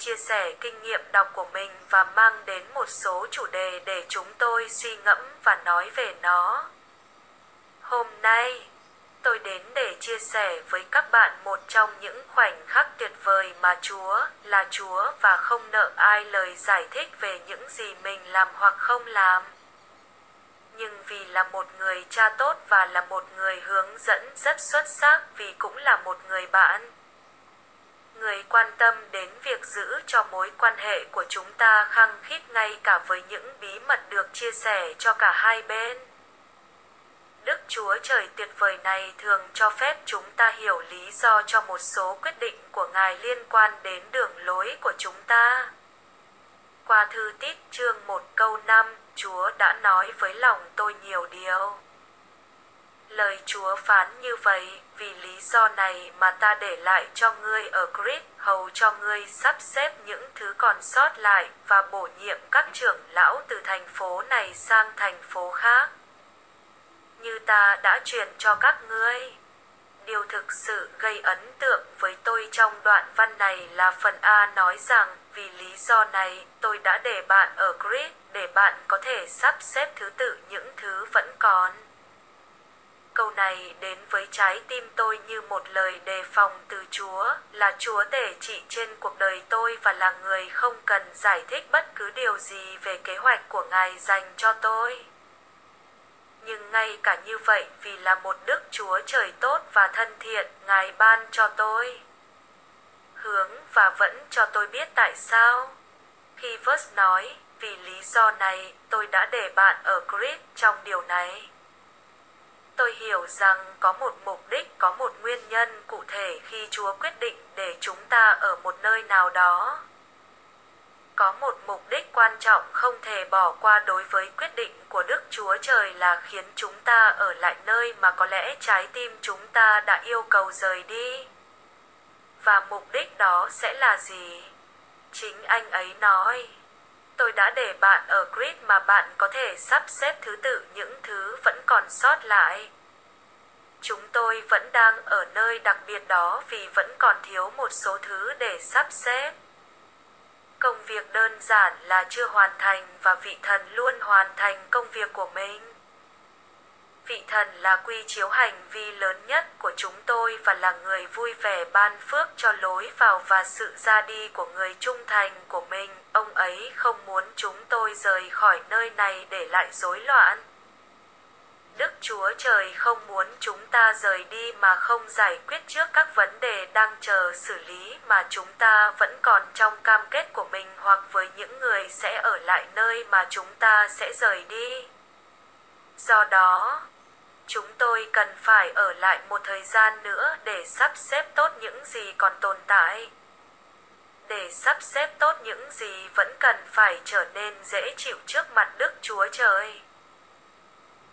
chia sẻ kinh nghiệm đọc của mình và mang đến một số chủ đề để chúng tôi suy ngẫm và nói về nó. Hôm nay, tôi đến để chia sẻ với các bạn một trong những khoảnh khắc tuyệt vời mà Chúa là Chúa và không nợ ai lời giải thích về những gì mình làm hoặc không làm nhưng vì là một người cha tốt và là một người hướng dẫn rất xuất sắc vì cũng là một người bạn. Người quan tâm đến việc giữ cho mối quan hệ của chúng ta khăng khít ngay cả với những bí mật được chia sẻ cho cả hai bên. Đức Chúa Trời tuyệt vời này thường cho phép chúng ta hiểu lý do cho một số quyết định của Ngài liên quan đến đường lối của chúng ta. Qua thư tít chương 1 câu 5, Chúa đã nói với lòng tôi nhiều điều. Lời Chúa phán như vậy, vì lý do này mà ta để lại cho ngươi ở Crete, hầu cho ngươi sắp xếp những thứ còn sót lại và bổ nhiệm các trưởng lão từ thành phố này sang thành phố khác. Như ta đã truyền cho các ngươi. Điều thực sự gây ấn tượng với tôi trong đoạn văn này là phần A nói rằng, vì lý do này, tôi đã để bạn ở Crete để bạn có thể sắp xếp thứ tự những thứ vẫn còn. Câu này đến với trái tim tôi như một lời đề phòng từ Chúa, là Chúa tể trị trên cuộc đời tôi và là người không cần giải thích bất cứ điều gì về kế hoạch của Ngài dành cho tôi. Nhưng ngay cả như vậy vì là một Đức Chúa trời tốt và thân thiện, Ngài ban cho tôi hướng và vẫn cho tôi biết tại sao. Khi vớt nói, vì lý do này, tôi đã để bạn ở Grid trong điều này. Tôi hiểu rằng có một mục đích, có một nguyên nhân cụ thể khi Chúa quyết định để chúng ta ở một nơi nào đó. Có một mục đích quan trọng không thể bỏ qua đối với quyết định của Đức Chúa Trời là khiến chúng ta ở lại nơi mà có lẽ trái tim chúng ta đã yêu cầu rời đi. Và mục đích đó sẽ là gì? Chính anh ấy nói tôi đã để bạn ở grid mà bạn có thể sắp xếp thứ tự, những thứ vẫn còn sót lại. Chúng tôi vẫn đang ở nơi đặc biệt đó vì vẫn còn thiếu một số thứ để sắp xếp. Công việc đơn giản là chưa hoàn thành và vị thần luôn hoàn thành công việc của mình. Vị thần là quy chiếu hành vi lớn nhất của chúng tôi và là người vui vẻ ban phước cho lối vào và sự ra đi của người trung thành của mình. Ông ấy không muốn chúng tôi rời khỏi nơi này để lại rối loạn. Đức Chúa Trời không muốn chúng ta rời đi mà không giải quyết trước các vấn đề đang chờ xử lý mà chúng ta vẫn còn trong cam kết của mình hoặc với những người sẽ ở lại nơi mà chúng ta sẽ rời đi. Do đó, chúng tôi cần phải ở lại một thời gian nữa để sắp xếp tốt những gì còn tồn tại. Để sắp xếp tốt những gì vẫn cần phải trở nên dễ chịu trước mặt đức chúa trời.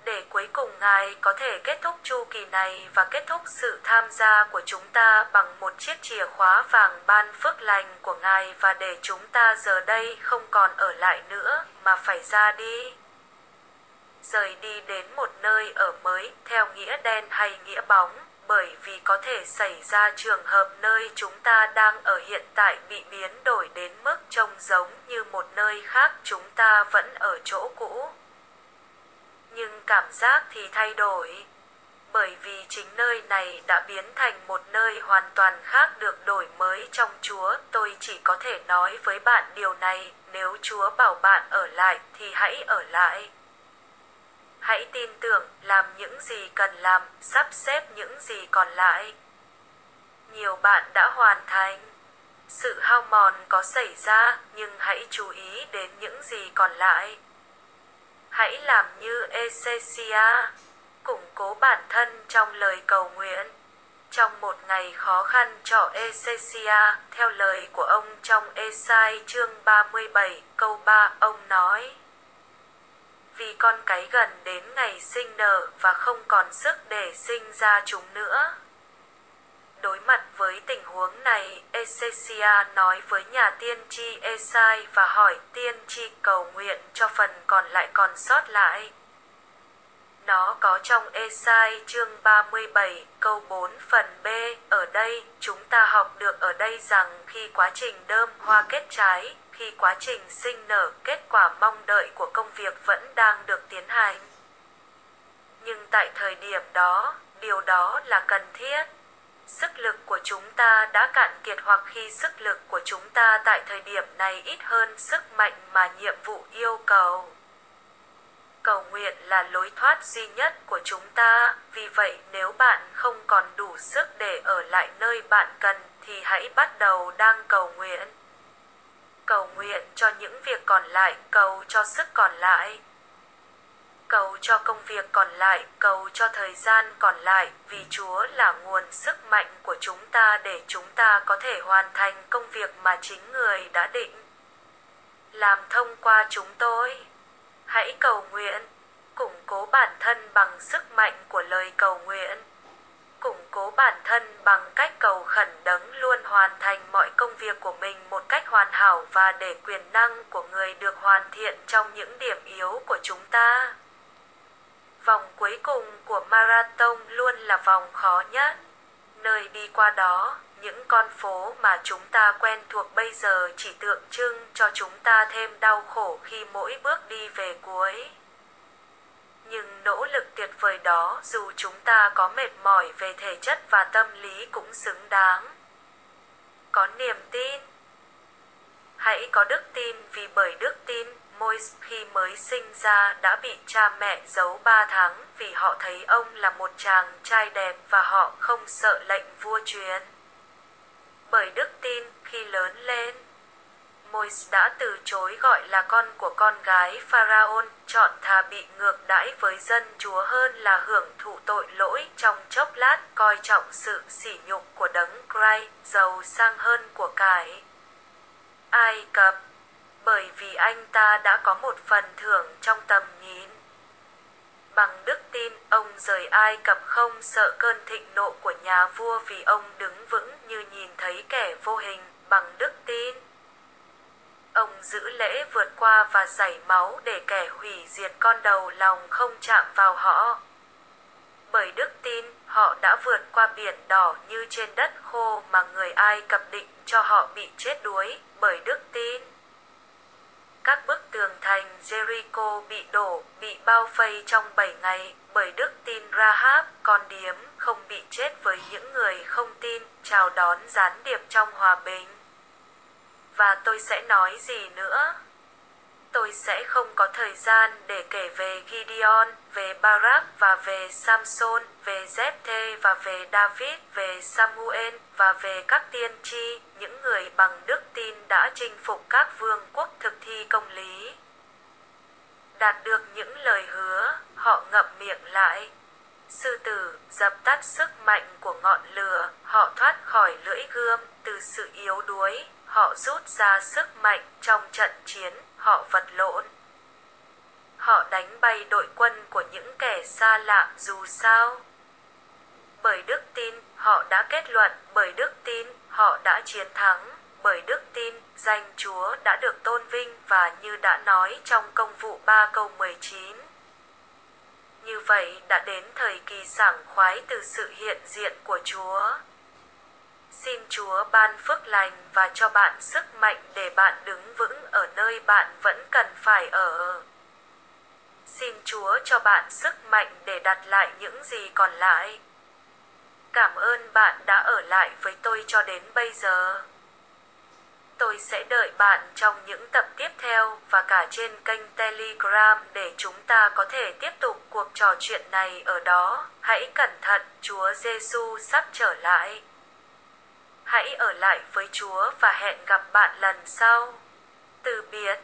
Để cuối cùng ngài có thể kết thúc chu kỳ này và kết thúc sự tham gia của chúng ta bằng một chiếc chìa khóa vàng ban phước lành của ngài và để chúng ta giờ đây không còn ở lại nữa mà phải ra đi rời đi đến một nơi ở mới theo nghĩa đen hay nghĩa bóng, bởi vì có thể xảy ra trường hợp nơi chúng ta đang ở hiện tại bị biến đổi đến mức trông giống như một nơi khác chúng ta vẫn ở chỗ cũ. Nhưng cảm giác thì thay đổi, bởi vì chính nơi này đã biến thành một nơi hoàn toàn khác được đổi mới trong Chúa. Tôi chỉ có thể nói với bạn điều này, nếu Chúa bảo bạn ở lại thì hãy ở lại hãy tin tưởng làm những gì cần làm sắp xếp những gì còn lại. Nhiều bạn đã hoàn thành. Sự hao mòn có xảy ra nhưng hãy chú ý đến những gì còn lại. Hãy làm như Ezesia, củng cố bản thân trong lời cầu nguyện. Trong một ngày khó khăn cho Ezesia, theo lời của ông trong Esai chương 37 câu 3, ông nói vì con cái gần đến ngày sinh nở và không còn sức để sinh ra chúng nữa. Đối mặt với tình huống này, Ezesia nói với nhà tiên tri Esai và hỏi tiên tri cầu nguyện cho phần còn lại còn sót lại. Nó có trong Esai chương 37 câu 4 phần B. Ở đây, chúng ta học được ở đây rằng khi quá trình đơm hoa kết trái, khi quá trình sinh nở kết quả mong đợi của công việc vẫn đang được tiến hành. Nhưng tại thời điểm đó, điều đó là cần thiết. Sức lực của chúng ta đã cạn kiệt hoặc khi sức lực của chúng ta tại thời điểm này ít hơn sức mạnh mà nhiệm vụ yêu cầu cầu nguyện là lối thoát duy nhất của chúng ta vì vậy nếu bạn không còn đủ sức để ở lại nơi bạn cần thì hãy bắt đầu đang cầu nguyện cầu nguyện cho những việc còn lại, cầu cho sức còn lại. Cầu cho công việc còn lại, cầu cho thời gian còn lại, vì chúa là nguồn sức mạnh của chúng ta để chúng ta có thể hoàn thành công việc mà chính người đã định. Làm thông qua chúng tôi. Hãy cầu nguyện, củng cố bản thân bằng sức mạnh của lời cầu nguyện củng cố bản thân bằng cách cầu khẩn đấng luôn hoàn thành mọi công việc của mình một cách hoàn hảo và để quyền năng của người được hoàn thiện trong những điểm yếu của chúng ta. Vòng cuối cùng của marathon luôn là vòng khó nhất. Nơi đi qua đó, những con phố mà chúng ta quen thuộc bây giờ chỉ tượng trưng cho chúng ta thêm đau khổ khi mỗi bước đi về cuối nhưng nỗ lực tuyệt vời đó, dù chúng ta có mệt mỏi về thể chất và tâm lý cũng xứng đáng có niềm tin hãy có đức tin vì bởi đức tin Moise khi mới sinh ra đã bị cha mẹ giấu ba tháng vì họ thấy ông là một chàng trai đẹp và họ không sợ lệnh vua truyền bởi đức tin khi lớn lên. Moise đã từ chối gọi là con của con gái Pharaon, chọn thà bị ngược đãi với dân chúa hơn là hưởng thụ tội lỗi trong chốc lát coi trọng sự sỉ nhục của đấng Christ, giàu sang hơn của cải. Ai Cập Bởi vì anh ta đã có một phần thưởng trong tầm nhìn. Bằng đức tin, ông rời Ai Cập không sợ cơn thịnh nộ của nhà vua vì ông đứng vững như nhìn thấy kẻ vô hình bằng đức tin. Ông giữ lễ vượt qua và giải máu để kẻ hủy diệt con đầu lòng không chạm vào họ. Bởi đức tin, họ đã vượt qua biển đỏ như trên đất khô mà người Ai Cập định cho họ bị chết đuối bởi đức tin các bức tường thành Jericho bị đổ, bị bao vây trong 7 ngày bởi đức tin Rahab, con điếm, không bị chết với những người không tin, chào đón gián điệp trong hòa bình. Và tôi sẽ nói gì nữa? tôi sẽ không có thời gian để kể về Gideon, về Barak và về Samson, về Jephthê và về David, về Samuel và về các tiên tri, những người bằng đức tin đã chinh phục các vương quốc thực thi công lý. Đạt được những lời hứa, họ ngậm miệng lại. Sư tử dập tắt sức mạnh của ngọn lửa, họ thoát khỏi lưỡi gươm từ sự yếu đuối, họ rút ra sức mạnh trong trận chiến họ vật lộn. Họ đánh bay đội quân của những kẻ xa lạ dù sao. Bởi đức tin, họ đã kết luận, bởi đức tin, họ đã chiến thắng, bởi đức tin, danh Chúa đã được tôn vinh và như đã nói trong công vụ 3 câu 19. Như vậy đã đến thời kỳ sảng khoái từ sự hiện diện của Chúa. Xin Chúa ban phước lành và cho bạn sức mạnh để bạn đứng vững ở nơi bạn vẫn cần phải ở. Xin Chúa cho bạn sức mạnh để đặt lại những gì còn lại. Cảm ơn bạn đã ở lại với tôi cho đến bây giờ. Tôi sẽ đợi bạn trong những tập tiếp theo và cả trên kênh Telegram để chúng ta có thể tiếp tục cuộc trò chuyện này ở đó. Hãy cẩn thận, Chúa Giêsu sắp trở lại. Hãy ở lại với Chúa và hẹn gặp bạn lần sau. Từ biệt